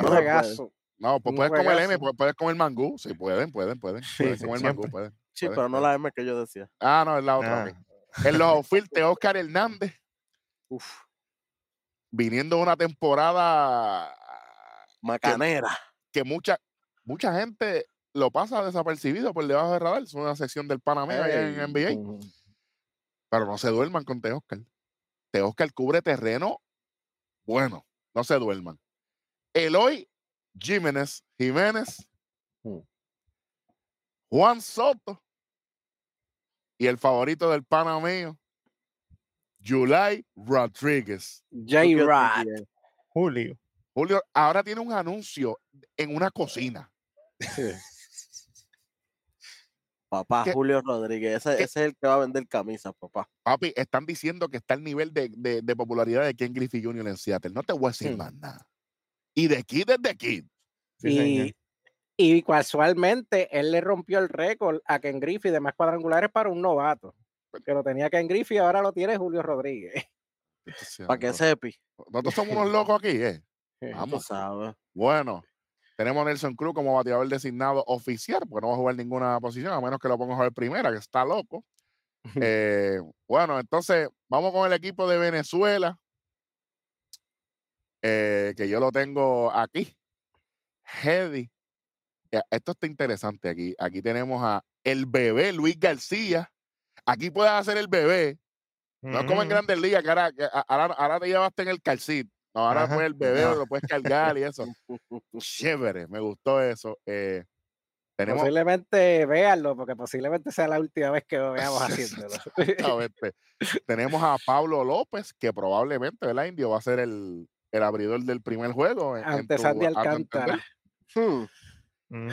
S2: No
S1: pues puedes comer M, puedes, puedes comer mangú. Sí, pueden, pueden, pueden. pueden
S4: sí,
S1: comer mangú, pueden.
S2: Sí,
S1: pueden,
S2: pero no la M que yo decía.
S1: Ah, no, es la otra.
S4: Ah.
S1: En los outfield de Oscar Hernández,
S2: Uf,
S1: viniendo una temporada
S2: macanera.
S1: que mucha, mucha gente lo pasa desapercibido por debajo del radar. Es una sección del Panamá allá en. NBA. Pero no se duerman con Teoscar. Teoscar cubre terreno bueno. No se duerman. Eloy Jiménez Jiménez,
S3: Mm.
S1: Juan Soto y el favorito del panameño, July Rodríguez.
S3: J-Rod.
S4: Julio.
S1: Julio ahora tiene un anuncio en una cocina.
S3: Sí.
S2: Papá,
S1: ¿Qué-
S2: Julio Rodríguez, ese, es el que va a vender camisas, papá.
S1: Papi, están diciendo que está al nivel de, de- de popularidad de Ken Griffey Jr. en Seattle. No te voy a decir más nada. Y de Kid es de Kid.
S4: Sí,
S3: y, y casualmente él le rompió el récord a Ken Griffey de más cuadrangulares para un novato. Que lo tenía Ken Griffey, ahora lo tiene Julio Rodríguez.
S2: Para que sepi.
S1: Nosotros somos unos locos aquí, ¿eh? Vamos.
S2: sabes.
S1: Bueno, tenemos a Nelson Cruz como bateador designado oficial, porque no va a jugar ninguna posición, a menos que lo ponga a jugar primera, que está loco. Eh, bueno, entonces vamos con el equipo de Venezuela, eh, que yo lo tengo aquí. Heady. Eh, Esto está interesante aquí. Aquí tenemos a el bebé Luis García. Aquí puedes hacer el bebé. No es como en
S4: Ujú.
S1: Grandes Ligas, que ahora, ahora te llevaste en el calcit. No, ahora
S4: Ajá.
S1: pues el bebé
S4: No.
S1: lo puedes cargar y eso. Chévere, me gustó eso. Eh, tenemos
S3: Posiblemente véanlo, porque posiblemente sea la última vez que lo veamos haciéndolo.
S1: exactamente, tenemos a Pablo López, que probablemente el Indio va a ser el, el abridor del primer juego. en- en
S3: Ante
S1: tu-
S3: Sandy Alcántara.
S2: Hmm,
S4: Ujú.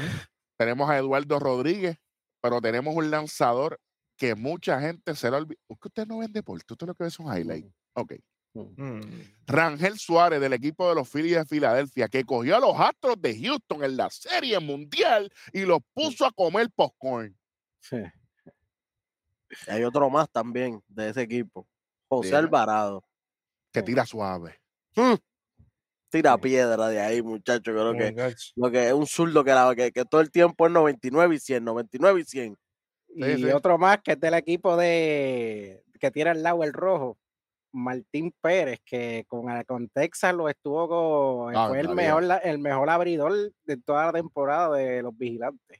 S1: Tenemos a Eduardo Rodríguez, pero tenemos un lanzador que mucha gente se lo olvida. Usted no ven deporte, usted lo que ve es un highlight. Ok.
S4: Mm.
S1: Rangel Suárez del equipo de los Phillies de Filadelfia, que cogió a los Astros de Houston en la Serie Mundial y los puso a comer popcorn.
S3: Sí.
S2: Hay otro más también de ese equipo. José
S1: Dime.
S2: Alvarado.
S1: Que tira suave.
S2: Tira
S3: Sí.
S2: piedra de ahí, muchacho. Creo que
S4: Muchacho.
S2: lo que es un zurdo que, la- que, que todo el tiempo es 99 y 100, 99 y 100.
S3: Y
S1: sí.
S3: otro más que es del equipo de que tiene al lado el rojo, Martín Pérez, que con, con Texas lo estuvo con,
S1: Ave
S3: fue el mejor, la- el mejor abridor de toda la temporada de los vigilantes.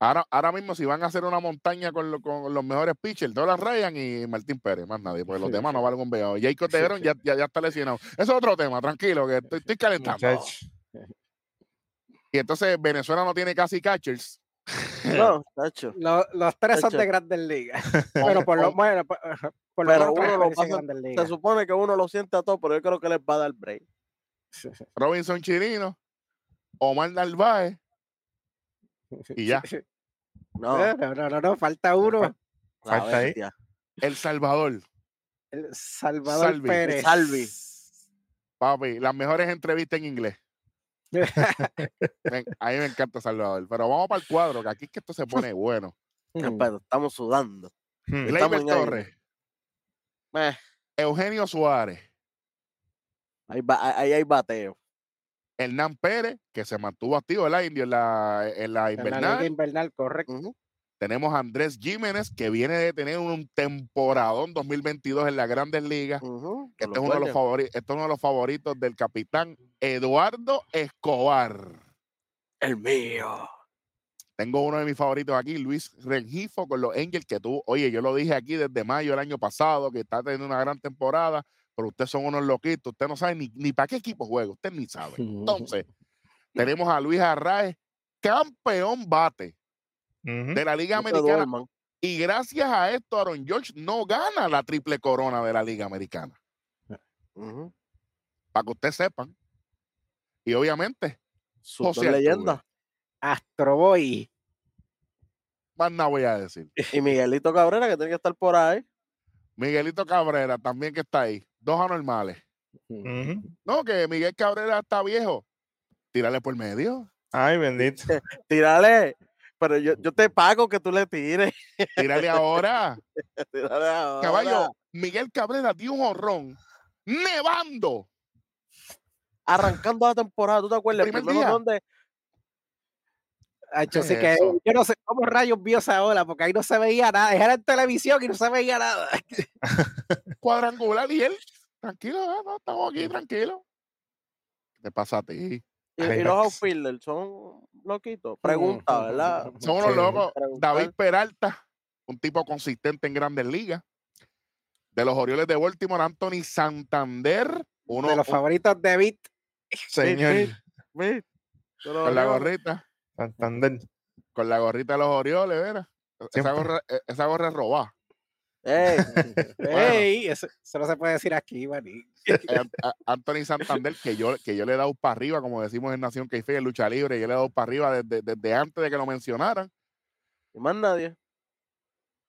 S1: Ahora, ahora mismo, si van a hacer una montaña con, lo- con los mejores pitchers, Dolan Ryan y Martín Pérez, más nadie, porque los
S3: Sí,
S1: demás no valen un veo. Jacob Tegrón
S3: sí.
S1: ya, ya, ya está lesionado. Eso es otro tema, tranquilo, que estoy, estoy calentando.
S4: Muchacho.
S1: Y entonces Venezuela no tiene casi catchers.
S2: No, tacho.
S3: Lo- los tres son de grandes ligas. Pero por lo bueno, por, por lo
S2: Pero
S3: menos
S2: uno lo pasa- Se supone que uno lo siente a todo, pero yo creo que les va a dar break.
S1: Robinson Chirino, Omar Narváez y ya.
S2: No,
S3: No, no, no, no, falta uno.
S2: la
S4: falta ahí.
S1: El Salvador.
S3: El Salvador
S1: Salvi.
S3: Pérez.
S2: Salvi.
S1: Papi, las mejores entrevistas en inglés. A mí me encanta Salvador. Pero vamos para el cuadro, que aquí es que esto se pone bueno.
S3: Mm.
S2: Pero estamos sudando.
S4: Mm.
S2: Estamos aire.
S1: Torres,
S2: Eh,
S1: Eugenio Suárez,
S2: ahí, va- ahí hay bateo.
S1: Hernán Pérez, que se mantuvo activo el indio en la, en la
S3: En la
S1: invernal.
S3: liga invernal, correcto.
S1: Tenemos a Andrés Jiménez, que viene de tener un temporadón 2022 en las grandes ligas. Este es, uno de los
S2: Guardians.
S1: favori- este es uno de los favoritos del capitán Eduardo Escobar.
S2: El mío.
S1: Tengo uno de mis favoritos aquí, Luis Rengifo con los Angels, que tú, oye, yo lo dije aquí desde mayo del año pasado, que está teniendo una gran temporada, pero ustedes son unos loquitos, usted no sabe ni, ni para qué equipo juega, usted ni sabe. Entonces, tenemos a Luis Arraez, campeón bate De la Liga
S2: No
S1: Americana,
S2: duerman.
S1: y gracias a esto, Aaron George no gana la triple corona de la Liga Americana.
S2: Ujú.
S1: para que ustedes sepan. Y obviamente, José
S2: leyenda.
S3: Astro Boy.
S1: más nada voy a decir.
S2: Y Miguelito Cabrera, que tiene que estar por ahí.
S1: Miguelito Cabrera también que está ahí. Dos anormales. No, que Miguel Cabrera está viejo. Tírale por medio.
S4: Ay, bendito.
S2: Tírale. Pero yo, yo te pago que tú le tires.
S1: Tírale ahora.
S2: Tírale ahora.
S1: Caballo, Miguel Cabrera dio un horrón. Nevando.
S2: Arrancando la temporada, ¿tú te acuerdas?
S1: Primer
S2: primero
S1: día.
S2: donde
S3: Hacho,
S1: ¿Qué
S3: sí que yo no sé cómo rayos vio esa ola, porque ahí no se veía nada. Era en televisión y no se veía nada.
S1: Cuadrangular y él. Tranquilo, no, estamos aquí, tranquilo. ¿Qué te pasa a ti?
S2: Y, los outfielders son loquitos. Pregunta, ¿verdad?
S1: Son unos locos. David Peralta, un tipo consistente en grandes ligas. De los Orioles de Baltimore, Anthony Santander, uno
S3: de los favoritos de Beat.
S4: Señor.
S1: Con la gorrita,
S4: Santander.
S1: con la gorrita de los Orioles, ¿verdad? Esa
S4: Siempre.
S1: gorra, esa gorra es robada.
S2: Ey,
S3: Ey, eso, eso no se puede decir aquí, maní.
S1: Eh, Anthony Santander, que yo, que yo le he dado para arriba, como decimos en Nación Café, en lucha libre, yo le he dado para arriba desde, desde antes de que lo mencionaran.
S2: y más nadie.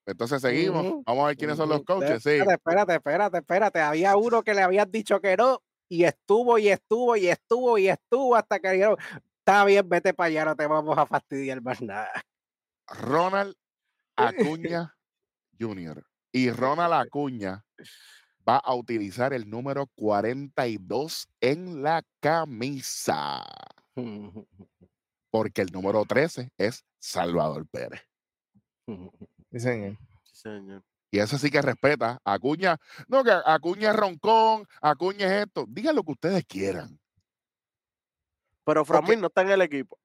S1: Entonces seguimos. Vamos a ver quiénes son los coaches. Sí.
S3: Espérate, espérate, espérate, espérate. Había uno que le habían dicho que no y estuvo y estuvo y estuvo y estuvo hasta que dijeron, está bien, vete para allá, no te vamos a fastidiar más nada.
S1: Ronald Acuña Jr. Y Ronald Acuña va a utilizar el número 42 en la camisa. Porque el número 13 es Salvador Pérez.
S4: Sí, señor.
S2: Sí, señor.
S1: Y eso sí que respeta. Acuña, no, que Acuña es roncón, Acuña es esto. Digan lo que ustedes quieran.
S2: Pero Framil no está en el equipo.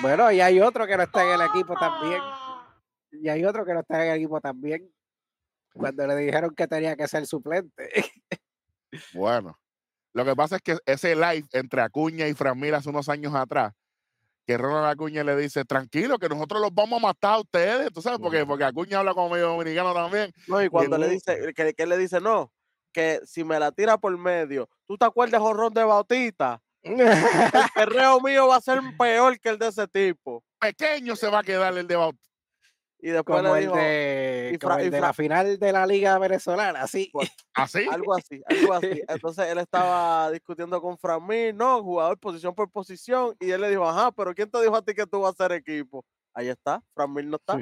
S3: Bueno, y hay otro que no está en el equipo también. Y hay otro que no está en el equipo también. Cuando le dijeron que tenía que ser suplente.
S1: Bueno, lo que pasa es que ese live entre Acuña y Fran Mil hace unos años atrás, que Ronald Acuña le dice, tranquilo, que nosotros los vamos a matar a ustedes, ¿tú sabes? Porque, porque Acuña habla como medio dominicano también.
S2: no, y cuando le dice, que, que le dice, no, que si me la tira por medio, ¿tú te acuerdas jorrón de Bautista? El perreo mío va a ser peor que el de ese tipo.
S1: Pequeño se va a quedar el debate.
S2: Y después
S3: como
S2: le
S3: el
S2: dijo
S3: de,
S2: y
S3: como
S2: Fra-
S3: el de la final de la liga venezolana, así.
S2: Pues,
S1: ¿Así?
S2: algo así, algo así. Entonces él estaba discutiendo con Framil, no, jugador posición por posición, y él le dijo, ajá, pero ¿quién te dijo a ti que tú vas a ser equipo? Ahí está, Framil no está.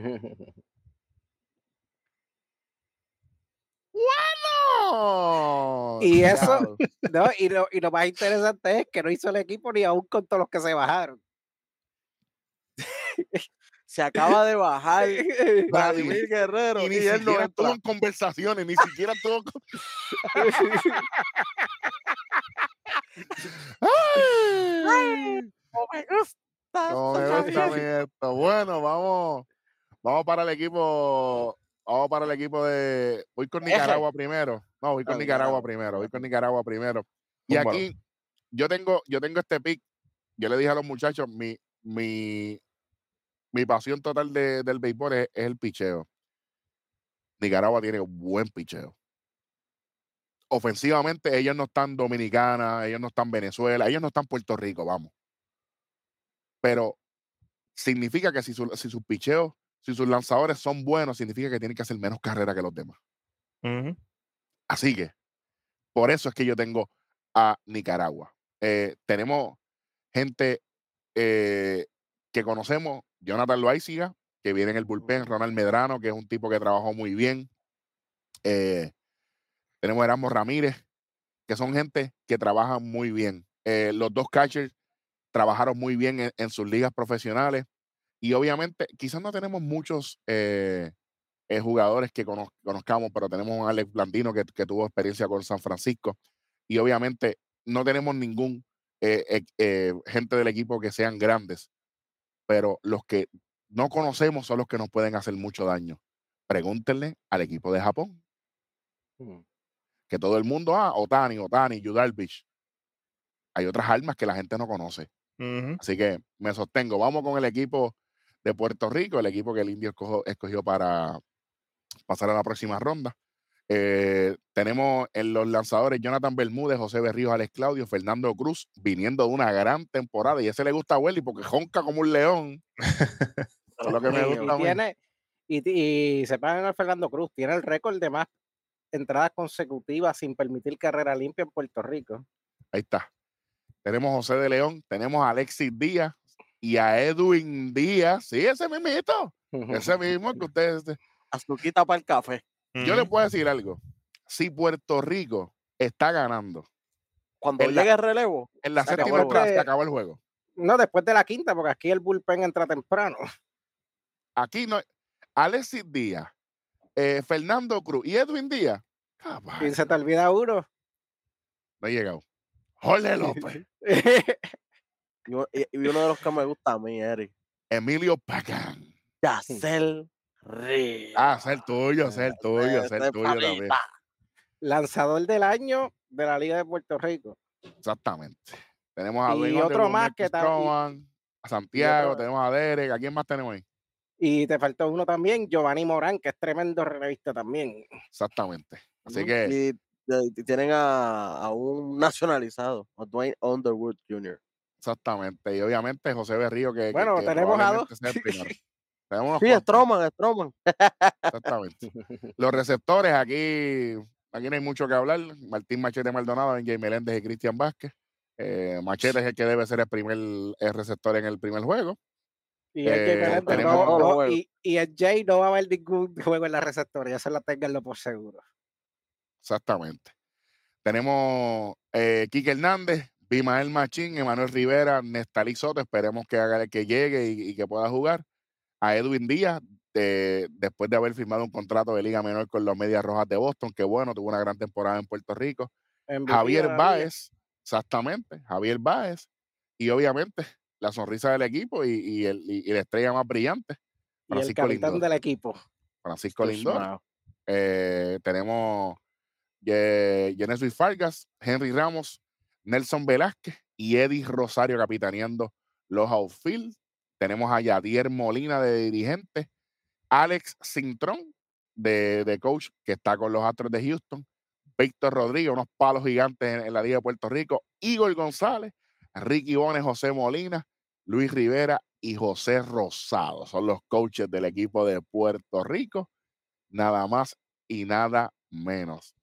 S1: ¡No!
S3: Y eso, no, y, lo, y lo más interesante es que no hizo el equipo ni aún con todos los que se bajaron.
S2: Se acaba de bajar. Vladimir Guerrero
S1: Y
S2: y,
S1: ni
S2: él no
S1: siquiera estuvo en conversaciones, ni siquiera estuvo. con- ¡Ay!
S2: No me gusta
S1: No me gusta a
S2: canción.
S1: mí esto. Bueno, vamos, vamos para el equipo, vamos para el equipo de, voy con
S2: Eje.
S1: Nicaragua primero. No, voy con Nicaragua primero, voy con Nicaragua primero. Y aquí yo tengo, yo tengo este pick. Yo le dije a los muchachos, mi, mi, mi pasión total de- del béisbol es, es el picheo. Nicaragua tiene buen picheo. Ofensivamente, ellos no están Dominicana, ellos no están Venezuela, ellos no están Puerto Rico, vamos. Pero significa que si, su- si sus picheos, si sus lanzadores son buenos, significa que tienen que hacer menos carrera que los demás.
S4: Ujú.
S1: Así que, por eso es que yo tengo a Nicaragua. Eh, tenemos gente eh, que conocemos, Jonathan Loaiziga, que viene en el bullpen, Ronald Medrano, que es un tipo que trabajó muy bien. Eh, tenemos Erasmo Ramírez, que son gente que trabaja muy bien. Los dos catchers trabajaron muy bien en, en sus ligas profesionales. Y obviamente, quizás no tenemos muchos eh, jugadores que conoz- conozcamos, pero tenemos a Alex Blandino que, que tuvo experiencia con San Francisco. Y obviamente no tenemos ningún eh, eh, gente del equipo que sean grandes, pero los que no conocemos son los que nos pueden hacer mucho daño. Pregúntenle al equipo de Japón, que todo el mundo, ah, Otani, Otani, Yu Darvish. Hay otras armas que la gente no conoce. Así que me sostengo. Vamos con el equipo de Puerto Rico, el equipo que el Indio escogió, escogió para pasar a la próxima ronda. Eh, tenemos en los lanzadores Jonathan Bermúdez, José Berríos, Alex Claudio, Fernando Cruz, viniendo de una gran temporada. Y ese le gusta a Welly porque jonca como un león. Es lo que me
S3: Y-
S1: gusta a
S3: y,
S1: mí.
S3: tiene, y, y se pagan al Fernando Cruz, tiene el récord de más entradas consecutivas sin permitir carrera limpia en Puerto Rico.
S1: Ahí está. Tenemos a José de León, tenemos a Alexis Díaz y a Edwin Díaz. Sí, ese mismito. Ese mismo que ustedes.
S2: Azuquita para el café.
S1: Yo le puedo decir algo. Si Puerto Rico está ganando
S2: Cuando
S1: En la-
S2: llegue el relevo,
S1: en la séptima
S2: el
S1: entrada, se
S3: juego.
S1: acabó el juego.
S3: No, después de la quinta, porque aquí el bullpen entra temprano.
S1: Aquí no. Alexis Díaz, eh, Fernando Cruz y Edwin Díaz.
S3: Y se te olvida uno.
S1: no ha llegado. Jorge López,
S2: y, uno de los que me gusta a mí, Eric.
S1: Emilio Pacán.
S2: Yacel
S1: Ah, ser tuyo, ser tuyo, ser
S2: es
S1: tuyo
S2: pa' mí,
S1: también.
S3: Lanzador del año de la Liga de Puerto Rico.
S1: Exactamente. Tenemos a
S3: Y
S1: Dwayne
S3: otro
S1: Underwood,
S3: más
S1: Marcus
S3: que tam- y-
S1: Stroman, a Santiago,
S3: otro-
S1: tenemos a Derek. ¿A quién más tenemos ahí?
S3: Y te faltó uno también, Giovanni Morán, que es tremendo relevista también.
S1: Exactamente. Así que
S2: Y, y tienen a, a un nacionalizado, a Dwayne Underwood Jr.
S1: Exactamente. Y obviamente José Berrío, que, que-
S3: Bueno,
S1: que
S3: tenemos a
S1: el primero. Tenemos
S2: Sí, Stroman, Stroman.
S1: Exactamente. Los receptores, aquí, aquí no hay mucho que hablar. Martín Machete Maldonado, Jay Meléndez y Cristian Vázquez. Eh, Machete es el que debe ser el primer el receptor en el primer juego.
S3: Y el Jay
S1: Eh, tenemos-
S3: no- no,
S2: juegos.
S3: y, y el Jay no va a haber ningún juego en la receptora, ya se la tenganlo por seguro.
S1: Exactamente. Tenemos eh, Quique Hernández, Bimael Machín, Emanuel Rivera, Nestalí Soto, esperemos que haga que llegue y, y que pueda jugar. A Edwin Díaz, de- después de haber firmado un contrato de Liga Menor con los Medias Rojas de Boston, que bueno, tuvo una gran temporada en Puerto Rico.
S3: MVP
S1: Javier. Báez, exactamente, Javier Báez, y obviamente la sonrisa del equipo y, y el- y- la estrella más brillante,
S3: y el
S1: Francisco
S3: capitán
S1: Lindor.
S3: del equipo.
S1: Francisco
S2: Pues,
S1: Lindor.
S2: mano,
S1: Eh, tenemos Ye- Genesis Vargas, Henry Ramos, Nelson Velázquez y Eddie Rosario capitaneando los outfield. Tenemos a Yadier Molina de dirigente, Alex Cintrón de, de coach que está con los Astros de Houston, Víctor Rodríguez, unos palos gigantes en, en la Liga de Puerto Rico, Igor González, Ricky Bones, José Molina, Luis Rivera y José Rosado. Son los coaches del equipo de Puerto Rico nada más y nada menos.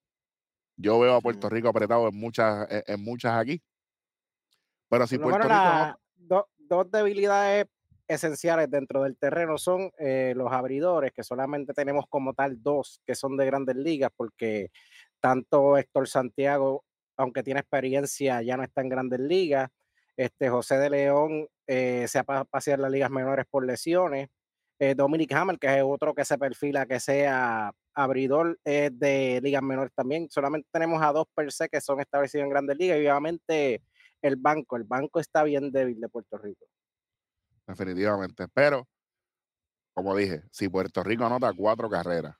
S1: Yo veo a Puerto. Rico apretado en muchas, en, en muchas aquí. Pero si Puerto Rico no-
S3: dos debilidades esenciales dentro del terreno son eh, los abridores, que solamente tenemos como tal dos que son de grandes ligas, porque tanto Héctor Santiago, aunque tiene experiencia, ya no está en grandes ligas. Este José de León eh, se ha pa- paseado en las ligas menores por lesiones. Eh, Dominic Hammer, que es otro que se perfila que sea abridor de ligas menores también. Solamente tenemos a dos per se que son establecidos en grandes ligas y obviamente el banco. El banco está bien débil de Puerto Rico.
S1: Definitivamente. Pero, como dije, si Puerto Rico anota cuatro carreras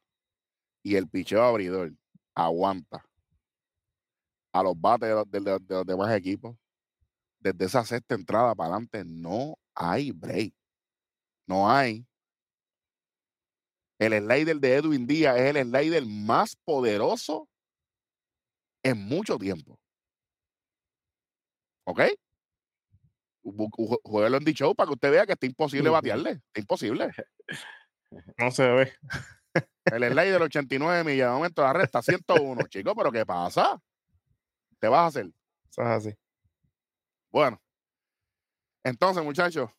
S1: y el picheo abridor aguanta a los bates de los, de demás equipos, desde esa sexta entrada para adelante no hay break. No hay. El slider de Edwin Díaz es el slider más poderoso en mucho tiempo. ¿Ok? Bu- ju- Jueguelo en D-Show para que usted vea que está imposible batearle. Está imposible.
S4: No se ve.
S1: El slider 89 millas, de momento la recta 101. Chico, ¿pero qué pasa? ¿Te vas a hacer?
S4: Eso es así.
S1: Bueno, entonces, muchachos,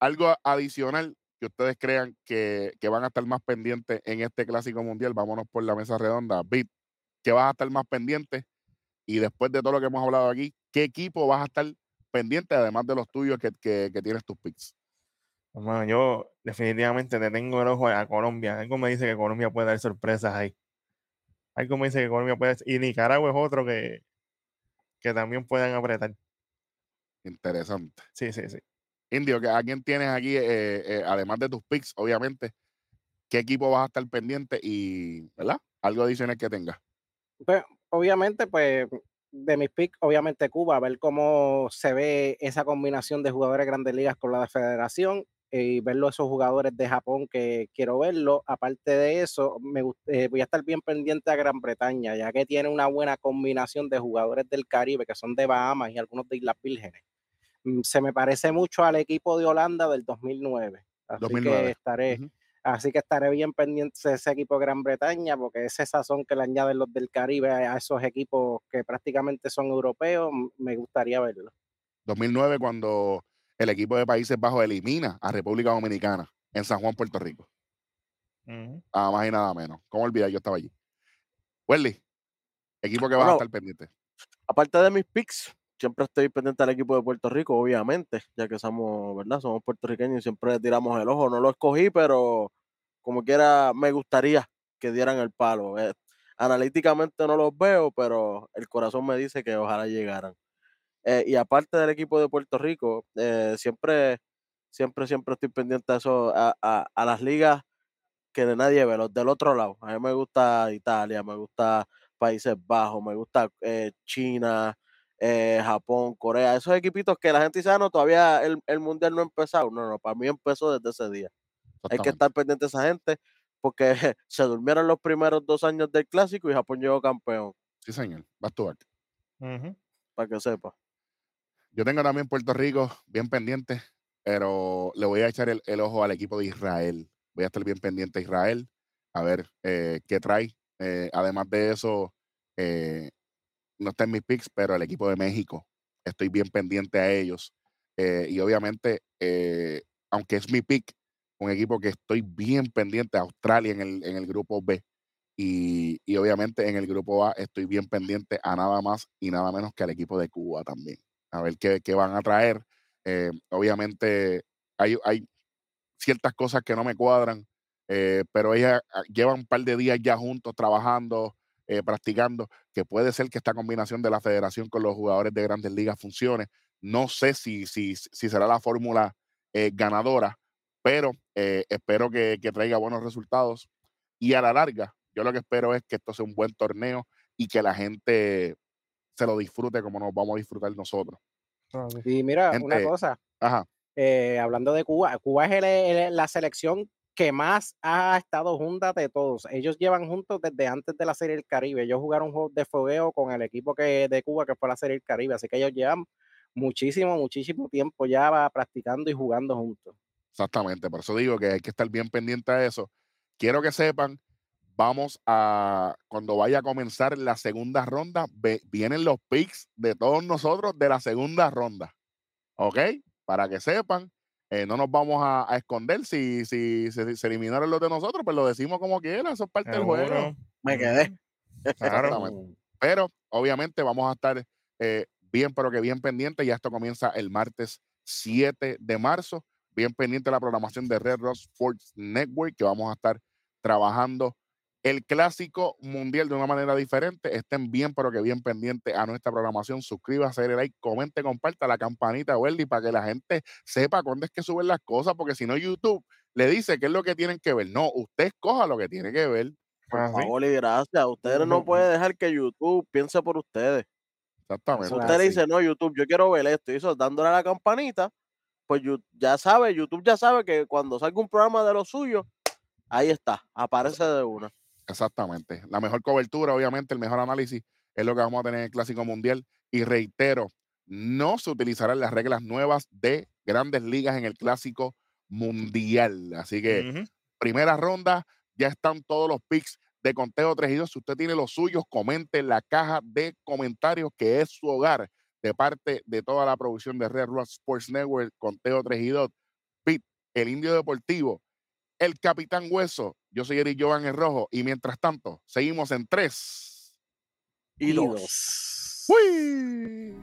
S1: algo adicional que ustedes crean que, que van a estar más pendientes en este clásico mundial. Vámonos por la mesa redonda. Bit, ¿qué vas a estar más pendiente? Y después de todo lo que hemos hablado aquí, ¿qué equipo vas a estar pendiente, además de los tuyos que, que- que tienes tus picks?
S4: Yo definitivamente le tengo el ojo a Colombia. Algo me dice que Colombia puede dar sorpresas ahí. Algo me dice que Colombia puede. Y Nicaragua es otro que, que también pueden apretar.
S1: Interesante.
S4: Sí, sí, sí.
S1: Indio, ¿que- ¿a quién tienes aquí, eh, eh, además de tus picks, obviamente? ¿Qué equipo vas a estar pendiente y, ¿verdad? Algo adicional que tengas.
S3: Pues, obviamente, pues de mis picks, obviamente Cuba, a ver cómo se ve esa combinación de jugadores de grandes ligas con la de federación. y verlo esos jugadores de Japón que quiero verlo. Aparte de eso, me eh, voy a estar bien pendiente a Gran Bretaña, ya que tiene una buena combinación de jugadores del Caribe que son de Bahamas y algunos de Islas Vírgenes. Mm, se me parece mucho al equipo de Holanda del 2009. Así que estaré, así que estaré bien pendiente de ese equipo de Gran Bretaña, porque ese sazón que le añaden los del Caribe a esos equipos que prácticamente son europeos, me gustaría verlo.
S1: 2009 cuando el equipo de Países Bajos elimina a República Dominicana en San Juan, Puerto Rico. Nada más y nada menos. ¿Cómo olvidar? Yo estaba allí. Welly, equipo que va a estar pendiente.
S2: Aparte de mis picks, siempre estoy pendiente al equipo de Puerto Rico, obviamente, ya que somos, ¿verdad? Somos puertorriqueños y siempre tiramos el ojo. No lo escogí, pero como quiera, me gustaría que dieran el palo. Eh, analíticamente no los veo, pero el corazón me dice que ojalá llegaran. Eh, y aparte del equipo de Puerto Rico, eh, siempre, siempre, siempre estoy pendiente a eso, a, a, las ligas que de nadie ve, los del otro lado. A mí me gusta Italia, me gusta Países Bajos, me gusta China, eh, Japón, Corea, esos equipitos que la gente dice, ah, no, todavía el, mundial no ha empezado. No, no, para mí empezó desde ese día. Hay que estar pendiente de esa gente porque se durmieron los primeros dos años del clásico y Japón llegó campeón.
S1: Sí, señor. Vas tú,
S2: Para que sepa.
S1: Yo tengo también Puerto Rico bien pendiente, pero le voy a echar el, ojo al equipo de Israel. Voy a estar bien pendiente a Israel, a ver eh, qué trae. Eh, además de eso, no está en mis picks, pero el equipo de México, estoy bien pendiente a ellos. Eh, y obviamente, eh, aunque es mi pick, un equipo que estoy bien pendiente, Australia en el, en el grupo B. Y, obviamente en el grupo A estoy bien pendiente a nada más y nada menos que al equipo de Cuba también. A ver qué, qué van a traer. Eh, obviamente hay, hay ciertas cosas que no me cuadran, pero ellas ah, llevan un par de días ya juntos trabajando, eh, practicando, que puede ser que esta combinación de la federación con los jugadores de grandes ligas funcione. No sé si, si, si será la fórmula eh, ganadora, pero eh, espero que, traiga buenos resultados. Y a la larga, yo lo que espero es que esto sea un buen torneo y que la gente se lo disfrute como nos vamos a disfrutar nosotros.
S3: Y mira, una cosa. hablando de Cuba, Cuba es la selección que más ha estado junta de todos. Ellos llevan juntos desde antes de la Serie del Caribe. Ellos jugaron juegos de fogueo con el equipo que, de Cuba que fue la Serie del Caribe. Así que ellos llevan muchísimo, muchísimo tiempo ya practicando y jugando juntos.
S1: Exactamente, por eso digo que hay que estar bien pendiente a eso. Quiero que sepan, vamos a, cuando vaya a comenzar la segunda ronda, vienen los picks de todos nosotros de la segunda ronda. ¿Ok? Para que sepan, eh, no nos vamos a, esconder. Si, si, se eliminaron los de nosotros, pues lo decimos como quiera, eso es parte del juego.
S2: Me quedé.
S1: Pero obviamente vamos a estar eh, bien, pero que bien pendiente. Ya esto comienza el martes 7 de marzo. Bien pendiente de la programación de Red Rock Sports Network, que vamos a estar trabajando el clásico mundial de una manera diferente. Estén bien, pero que bien pendientes a nuestra programación. Suscríbase, dale like, comente, comparta la campanita, Welly, para que la gente sepa cuándo es que suben las cosas, porque si no, YouTube le dice qué es lo que tienen que ver. No, usted escoja lo que tiene que ver.
S2: Por favor y gracias. Ustedes no pueden dejar que YouTube piense por ustedes.
S1: Exactamente.
S2: usted le dice, no, YouTube, yo quiero ver esto, y eso dándole a la campanita, pues ya sabe, YouTube ya sabe que cuando salga un programa de lo suyo, ahí está, aparece de una.
S1: Exactamente. La mejor cobertura, obviamente, el mejor análisis es lo que vamos a tener en el Clásico Mundial. Y reitero, no se utilizarán las reglas nuevas de grandes ligas en el Clásico Mundial. Así que, primera ronda, ya están todos los picks de conteo 3 y 2. Si usted tiene los suyos, comente en la caja de comentarios que es su hogar de parte de toda la producción de Red Rock Sports Network, conteo 3 y 2. Pit, el Indio Deportivo, el Capitán Hueso. Yo soy Eric Jovan el Rojo. Y mientras tanto, seguimos en tres
S2: y, dos.
S1: ¡Uy!